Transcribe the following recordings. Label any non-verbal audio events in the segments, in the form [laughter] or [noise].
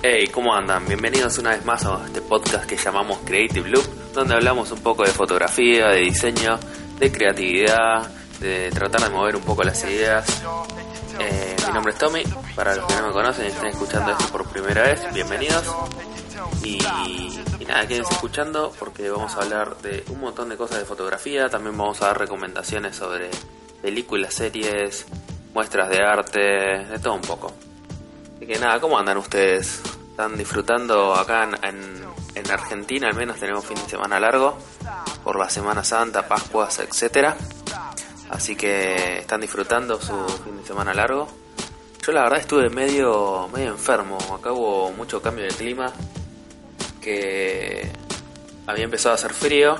Hey, ¿cómo andan? Bienvenidos una vez más a este podcast que llamamos Creative Loop, donde hablamos un poco de fotografía, de diseño, de creatividad, de tratar de mover un poco las ideas. Eh, mi nombre es Tommy, para los que no me conocen y estén escuchando esto por primera vez, bienvenidos. Y, y nada, quédense escuchando porque vamos a hablar de un montón de cosas de fotografía, también vamos a dar recomendaciones sobre películas, series, muestras de arte, de todo un poco. Así que nada, ¿cómo andan ustedes? ¿Están disfrutando acá en, en, Argentina? Al menos tenemos fin de semana largo por la Semana Santa, Pascuas, etcétera. Así que están disfrutando su fin de semana largo. Yo la verdad estuve medio, medio enfermo. Acá hubo mucho cambio de clima. Que había empezado a hacer frío.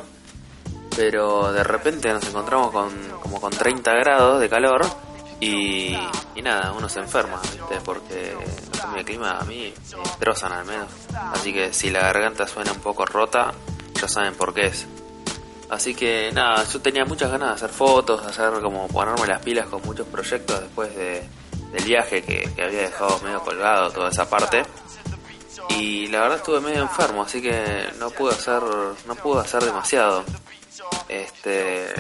Pero de repente nos encontramos con como con 30 grados de calor y, nada, uno se enferma, ¿viste? Porque los cambios de clima a mí me destrozan al menos. Así que si la garganta suena un poco rota, ya saben por qué es. Así que nada, yo tenía muchas ganas de hacer fotos, de hacer como ponerme las pilas con muchos proyectos después de, del viaje que, había dejado medio colgado toda esa parte. Y la verdad estuve medio enfermo, así que no pude hacer, no pude hacer demasiado. Este,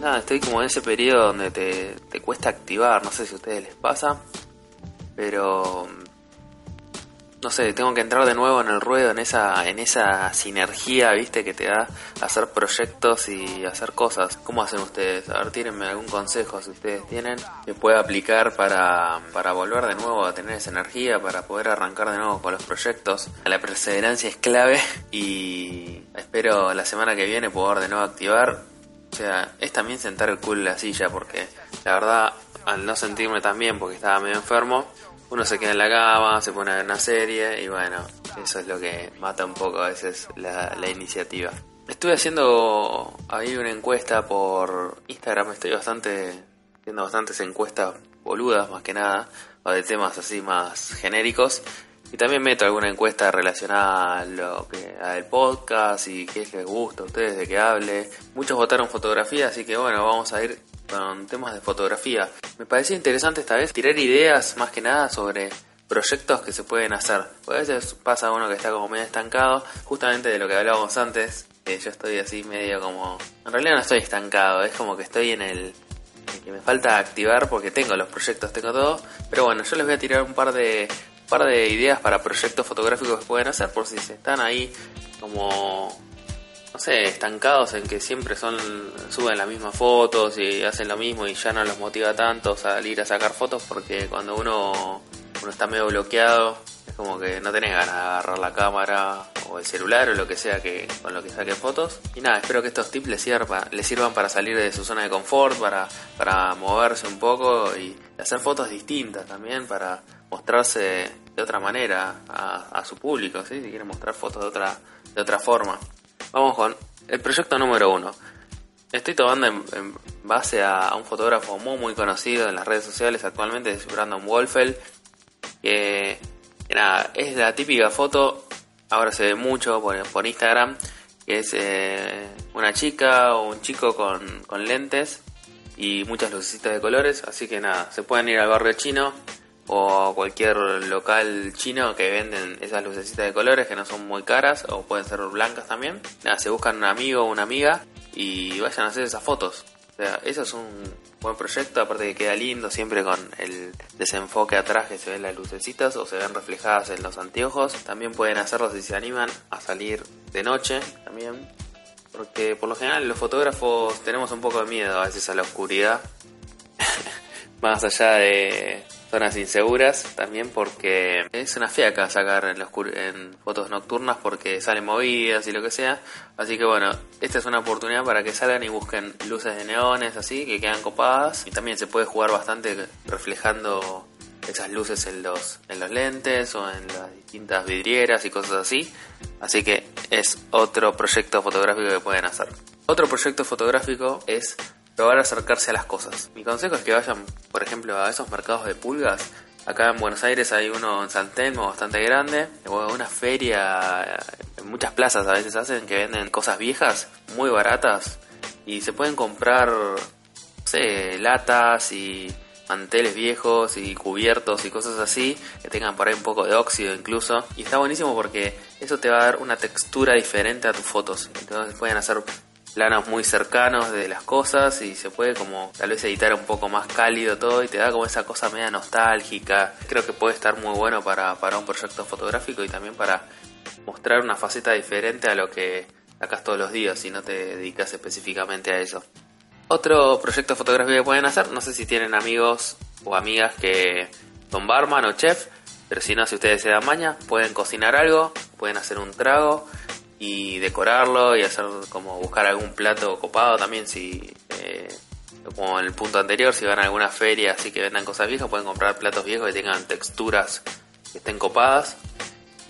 nada, estoy como en ese periodo donde te cuesta activar, no sé si a ustedes les pasa, pero no sé, tengo que entrar de nuevo en el ruedo, en esa, en esa sinergia, viste, que te da hacer proyectos y hacer cosas. ¿Cómo hacen ustedes? A ver, tírenme algún consejo si ustedes tienen que pueda aplicar para, para volver de nuevo a tener esa energía, para poder arrancar de nuevo con los proyectos. La perseverancia es clave y espero la semana que viene poder de nuevo activar o sea, es también sentar el culo en la silla porque la verdad, al no sentirme tan bien porque estaba medio enfermo, uno se queda en la cama, se pone a ver una serie y bueno, eso es lo que mata un poco a veces la, iniciativa. Estuve haciendo ahí una encuesta por Instagram, estoy bastante haciendo bastantes encuestas boludas más que nada, o de temas así más genéricos. Y también meto alguna encuesta relacionada a lo que al podcast y qué les gusta a ustedes de que hable. Muchos votaron fotografía, así que bueno, vamos a ir con temas de fotografía. Me parecía interesante esta vez tirar ideas más que nada sobre proyectos que se pueden hacer. Porque a veces pasa uno que está como medio estancado, justamente de lo que hablábamos antes. Que yo estoy así medio como... En realidad no estoy estancado, es como que estoy en el... que me falta activar porque tengo los proyectos, tengo todo. Pero bueno, yo les voy a tirar un par de par de ideas para proyectos fotográficos que pueden hacer por si se están ahí como no sé, estancados en que siempre son suben las mismas fotos y hacen lo mismo y ya no los motiva tanto salir a sacar fotos porque cuando uno uno está medio bloqueado es como que no tenés ganas de agarrar la cámara o el celular o lo que sea que con lo que saque fotos. Y nada espero que estos tips les sirvan les sirvan para salir de su zona de confort para para moverse un poco y hacer fotos distintas también para mostrarse de otra manera a, su público, si quiere mostrar fotos de otra, de otra forma. Vamos con el proyecto número uno. Estoy tomando en, base a, un fotógrafo muy muy conocido en las redes sociales actualmente, es Brandon Wolfeld, que, nada, es la típica foto, ahora se ve mucho por, por Instagram, que es eh, una chica o un chico con, con lentes y muchas lucecitas de colores, así que nada, se pueden ir al barrio chino, o cualquier local chino que venden esas lucecitas de colores que no son muy caras o pueden ser blancas también. Nada, se buscan un amigo o una amiga y vayan a hacer esas fotos. O sea, eso es un buen proyecto, aparte que queda lindo siempre con el desenfoque atrás que se ven las lucecitas o se ven reflejadas en los anteojos. También pueden hacerlo si se animan a salir de noche también. Porque por lo general los fotógrafos tenemos un poco de miedo a veces a la oscuridad. [laughs] Más allá de zonas inseguras también porque es una fiaca sacar en, en, fotos nocturnas porque salen movidas y lo que sea. Así que bueno, esta es una oportunidad para que salgan y busquen luces de neones así que quedan copadas y también se puede jugar bastante reflejando esas luces en los, en los lentes o en las distintas vidrieras y cosas así. Así que es otro proyecto fotográfico que pueden hacer. Otro proyecto fotográfico es probar acercarse a las cosas. Mi consejo es que vayan, por ejemplo, a esos mercados de pulgas. Acá en Buenos Aires hay uno en San bastante grande, una feria, en muchas plazas a veces hacen que venden cosas viejas, muy baratas, y se pueden comprar, no sé, latas y, manteles viejos y cubiertos y cosas así, que tengan por ahí un poco de óxido incluso. Y está buenísimo porque eso te va a dar una textura diferente a tus fotos. Entonces pueden hacer planos muy cercanos de las cosas y se puede como tal vez editar un poco más cálido todo y te da como esa cosa media nostálgica. Creo que puede estar muy bueno para, para un proyecto fotográfico y también para mostrar una faceta diferente a lo que sacas todos los días si no te dedicas específicamente a eso. Otro proyecto fotográfico que pueden hacer, no sé si tienen amigos o amigas que son barman o chef, pero si no, si ustedes se dan maña, pueden cocinar algo, pueden hacer un trago y decorarlo y hacer como buscar algún plato copado también si eh, como en el punto anterior si van a alguna feria así que vendan cosas viejas pueden comprar platos viejos que tengan texturas que estén copadas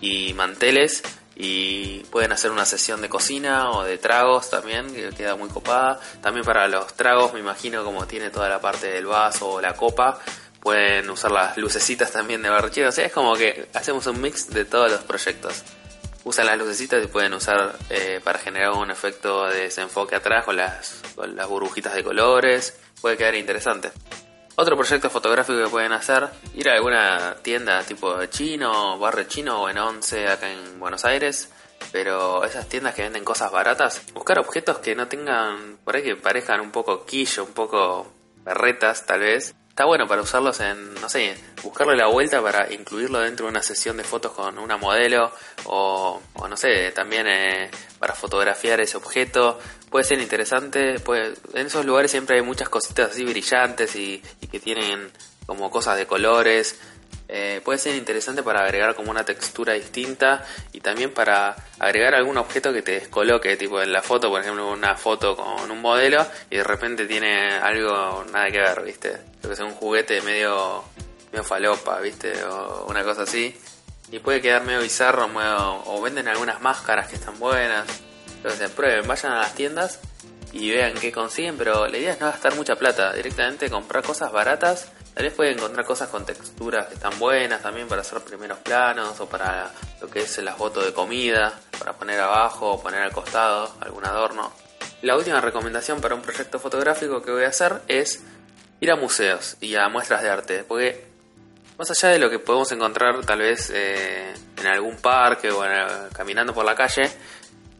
y manteles y pueden hacer una sesión de cocina o de tragos también, que queda muy copada. También para los tragos, me imagino como tiene toda la parte del vaso o la copa, pueden usar las lucecitas también de barrechero. O es como que hacemos un mix de todos los proyectos. Usan las lucecitas y pueden usar eh, para generar un efecto de desenfoque atrás con las, con las burbujitas de colores. Puede quedar interesante. Otro proyecto fotográfico que pueden hacer, ir a alguna tienda tipo chino, barrio chino o en Once acá en Buenos Aires, pero esas tiendas que venden cosas baratas, buscar objetos que no tengan, por ahí que parezcan un poco quillo, un poco berretas tal vez, está bueno para usarlos en, no sé, buscarle la vuelta para incluirlo dentro de una sesión de fotos con una modelo o, no sé, también eh, para fotografiar ese objeto. Puede ser interesante, puede, en esos lugares siempre hay muchas cositas así brillantes y, y que tienen como cosas de colores. Eh, puede ser interesante para agregar como una textura distinta y también para agregar algún objeto que te descoloque, tipo en la foto, por ejemplo, una foto con un modelo y de repente tiene algo nada que ver, ¿viste? Lo que sea un juguete medio, medio falopa, ¿viste? O una cosa así. Y puede quedar medio bizarro, o venden algunas máscaras que están buenas. Entonces, prueben, vayan a las tiendas y vean qué consiguen, pero la idea es no gastar mucha plata, directamente comprar cosas baratas Tal vez pueden encontrar cosas con texturas que están buenas también para hacer primeros planos o para lo que es las fotos de comida, para poner abajo o poner al costado algún adorno. La última recomendación para un proyecto fotográfico que voy a hacer es ir a museos y a muestras de arte, porque más allá de lo que podemos encontrar tal vez eh, en algún parque o caminando por la calle,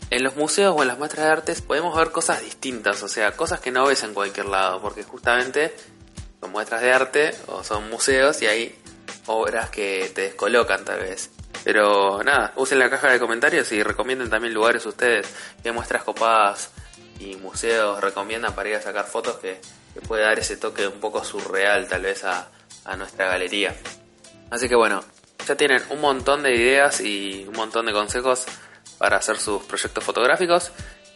en los museos o en las muestras de arte podemos ver cosas distintas, o sea, cosas que no ves en cualquier lado, porque justamente muestras de arte o son museos y hay obras que te descolocan tal vez. Pero nada, usen la caja de comentarios y recomienden también lugares ustedes, qué muestras copadas y museos recomiendan para ir a sacar fotos que, puede dar ese toque un poco surreal tal vez a, a nuestra galería. Así que bueno, ya tienen un montón de ideas y un montón de consejos para hacer sus proyectos fotográficos.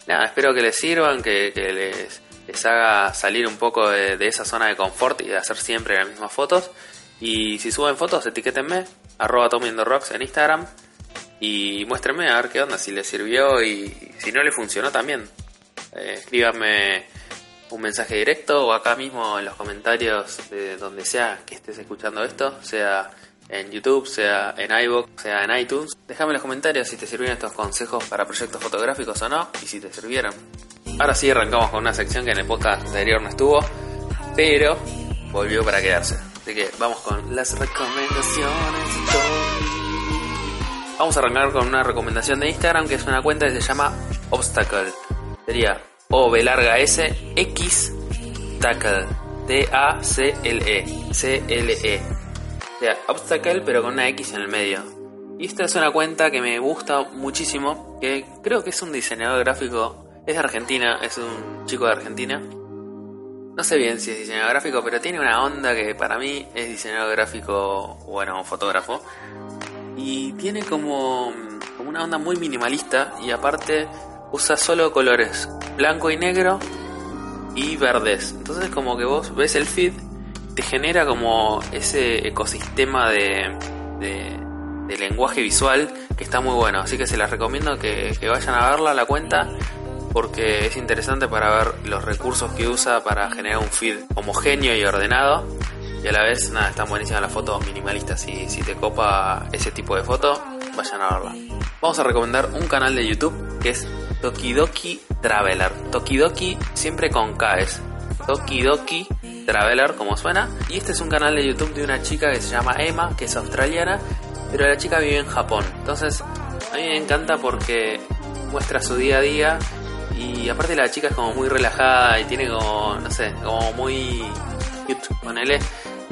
Nada, espero que les sirvan, que, que les les haga salir un poco de, esa zona de confort y de hacer siempre las mismas fotos. Y si suben fotos, etiquétenme, arroba Rocks en Instagram y muéstrenme a ver qué onda, si les sirvió y si no les funcionó también. Eh, escríbanme un mensaje directo o acá mismo en los comentarios de donde sea que estés escuchando esto, sea en YouTube, sea en iVoox, sea en iTunes. Déjame en los comentarios si te sirvieron estos consejos para proyectos fotográficos o no y si te sirvieron. Ahora sí arrancamos con una sección que en el podcast anterior no estuvo, pero volvió para quedarse. Así que vamos con las recomendaciones. Vamos a arrancar con una recomendación de Instagram que es una cuenta que se llama Obstacle. Sería O B larga S X Tackle. T A C L E. C L E. O sea, Obstacle pero con una X en el medio. Y esta es una cuenta que me gusta muchísimo, que creo que es un diseñador gráfico es de Argentina, es un chico de Argentina. No sé bien si es diseñador gráfico, pero tiene una onda que para mí es diseñador gráfico, bueno, fotógrafo. Y tiene como, una onda muy minimalista y aparte usa solo colores blanco y negro y verdes. Entonces como que vos ves el feed, te genera como ese ecosistema de, de, lenguaje visual que está muy bueno. Así que se las recomiendo que, que vayan a verla la cuenta porque es interesante para ver los recursos que usa para generar un feed homogéneo y ordenado. Y a la vez, nada, están buenísimas las fotos minimalistas. Si, si te copa ese tipo de foto, vayan a verla. Vamos a recomendar un canal de YouTube que es Tokidoki Traveler. Tokidoki siempre con K es Toki Doki Traveler, como suena. Y este es un canal de YouTube de una chica que se llama Emma, que es australiana, pero la chica vive en Japón. Entonces, a mí me encanta porque muestra su día a día y aparte la chica es como muy relajada y tiene como, no sé, como muy cute, ponele.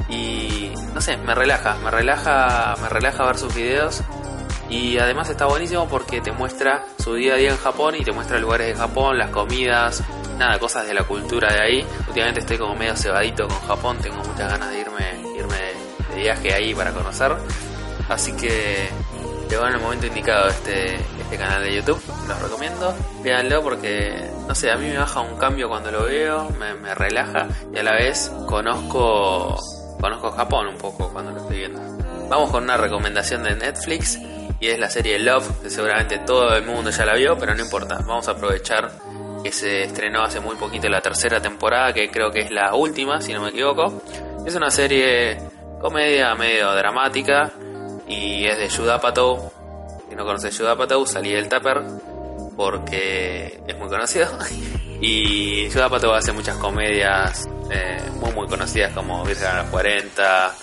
Y no sé, me relaja, me relaja, me relaja ver sus videos. Y además está buenísimo porque te muestra su día a día en Japón y te muestra lugares de Japón, las comidas, nada, cosas de la cultura de ahí. Últimamente estoy como medio cebadito con Japón, tengo muchas ganas de irme, irme de viaje ahí para conocer. Así que llegó en el momento indicado este, este canal de YouTube, los recomiendo. Véanlo porque, no sé, a mí me baja un cambio cuando lo veo, me, relaja y a la vez conozco, conozco Japón un poco cuando lo estoy viendo. Vamos con una recomendación de Netflix y es la serie Love, que seguramente todo el mundo ya la vio, pero no importa, vamos a aprovechar que se estrenó hace muy poquito la tercera temporada, que creo que es la última, si no me equivoco. Es una serie comedia medio dramática y es de Apatow. Si no conoces Judah Apatow, salí del Tupper porque es muy conocido. [laughs] y Judah Apatow hace muchas comedias eh, muy muy conocidas como Virgen a los 40,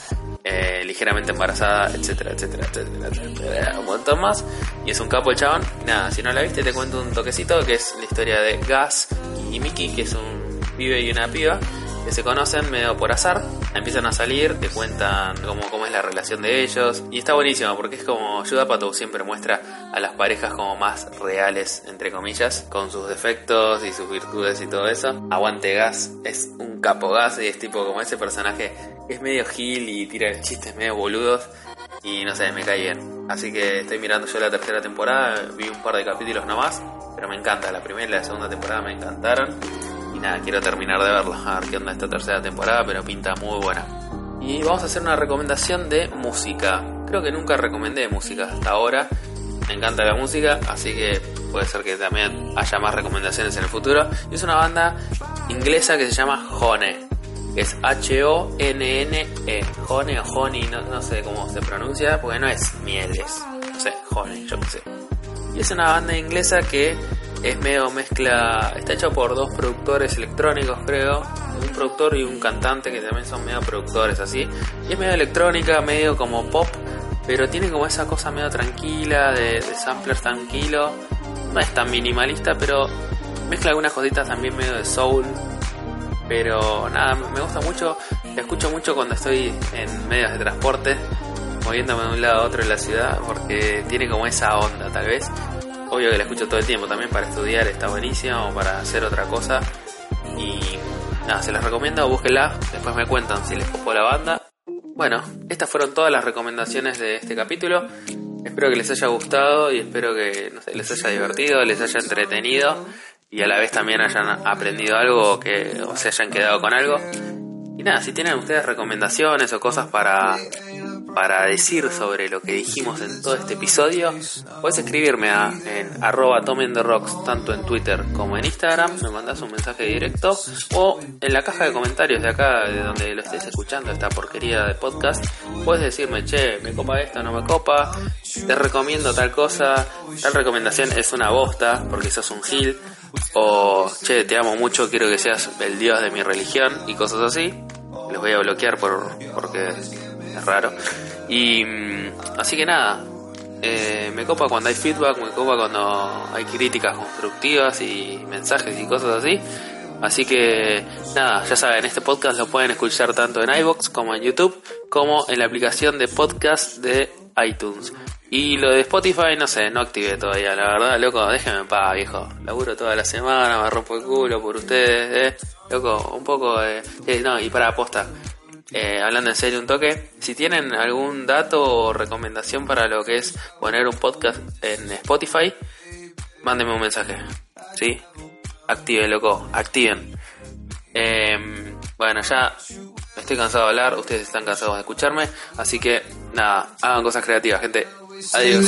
eh, ligeramente embarazada, etcétera, etcétera, etcétera, etcétera, un montón más. Y es un capo el chabón. Nada, si no la viste te cuento un toquecito que es la historia de Gas y Mickey, que es un pibe y una piba que se conocen medio por azar, empiezan a salir, te cuentan cómo, cómo es la relación de ellos y está buenísimo porque es como Pato siempre muestra a las parejas como más reales, entre comillas, con sus defectos y sus virtudes y todo eso. Aguante Gas, es un capo Gas y es tipo como ese personaje que es medio gil y tira chistes medio boludos y no sé, me cae bien. Así que estoy mirando yo la tercera temporada, vi un par de capítulos nomás, pero me encanta, la primera y la segunda temporada me encantaron. Y nada, quiero terminar de verlo, a ver qué onda esta tercera temporada, pero pinta muy buena. Y vamos a hacer una recomendación de música. Creo que nunca recomendé música hasta ahora. Me encanta la música, así que puede ser que también haya más recomendaciones en el futuro. Y es una banda inglesa que se llama Hone. Es H-O-N-N-E. Hone o Honey, no, no sé cómo se pronuncia, porque no es mieles. No sé, Hone, yo qué sé. Y es una banda inglesa que es medio mezcla, está hecho por dos productores electrónicos creo, un productor y un cantante que también son medio productores así, y es medio electrónica, medio como pop, pero tiene como esa cosa medio tranquila, de, de samplers tranquilo, no es tan minimalista, pero mezcla algunas cositas también medio de soul, pero nada, me gusta mucho, la escucho mucho cuando estoy en medios de transporte, moviéndome de un lado a otro en la ciudad, porque tiene como esa onda tal vez, obvio que la escucho todo el tiempo también para estudiar está buenísima o para hacer otra cosa. Y nada se las recomiendo búsquenla después me cuentan si les copó la banda. Bueno estas fueron todas las recomendaciones de este capítulo. Espero que les haya gustado y espero que les haya divertido les haya entretenido y a la vez también hayan aprendido algo que o se hayan quedado con algo. Y nada si tienen ustedes recomendaciones o cosas para para decir sobre lo que dijimos en todo este episodio, puedes escribirme a, en arroba rocks tanto en Twitter como en Instagram, me mandas un mensaje directo o en la caja de comentarios de acá, de donde lo estés escuchando, esta porquería de podcast, puedes decirme, che, me copa esto, no me copa, te recomiendo tal cosa, tal recomendación es una bosta porque sos un gil, o che, te amo mucho, quiero que seas el dios de mi religión y cosas así. Los voy a bloquear por porque raro. Y mm, así que nada, eh, me copa cuando hay feedback, me copa cuando hay críticas constructivas y mensajes y cosas así. Así que nada, ya saben, este podcast lo pueden escuchar tanto en iBox como en YouTube, como en la aplicación de podcast de iTunes. Y lo de Spotify, no sé, no activé todavía, la verdad, loco, déjenme en paz, viejo. Laburo toda la semana, me rompo el culo por ustedes, eh. Loco, un poco de... Eh, no, y para aposta, eh, hablando en serio un toque, si tienen algún dato o recomendación para lo que es poner un podcast en Spotify, mándenme un mensaje. ¿Sí? Activen, loco, activen. Em, bueno, ya estoy cansado de hablar, ustedes están cansados de escucharme, así que nada, hagan cosas creativas, gente. Adiós.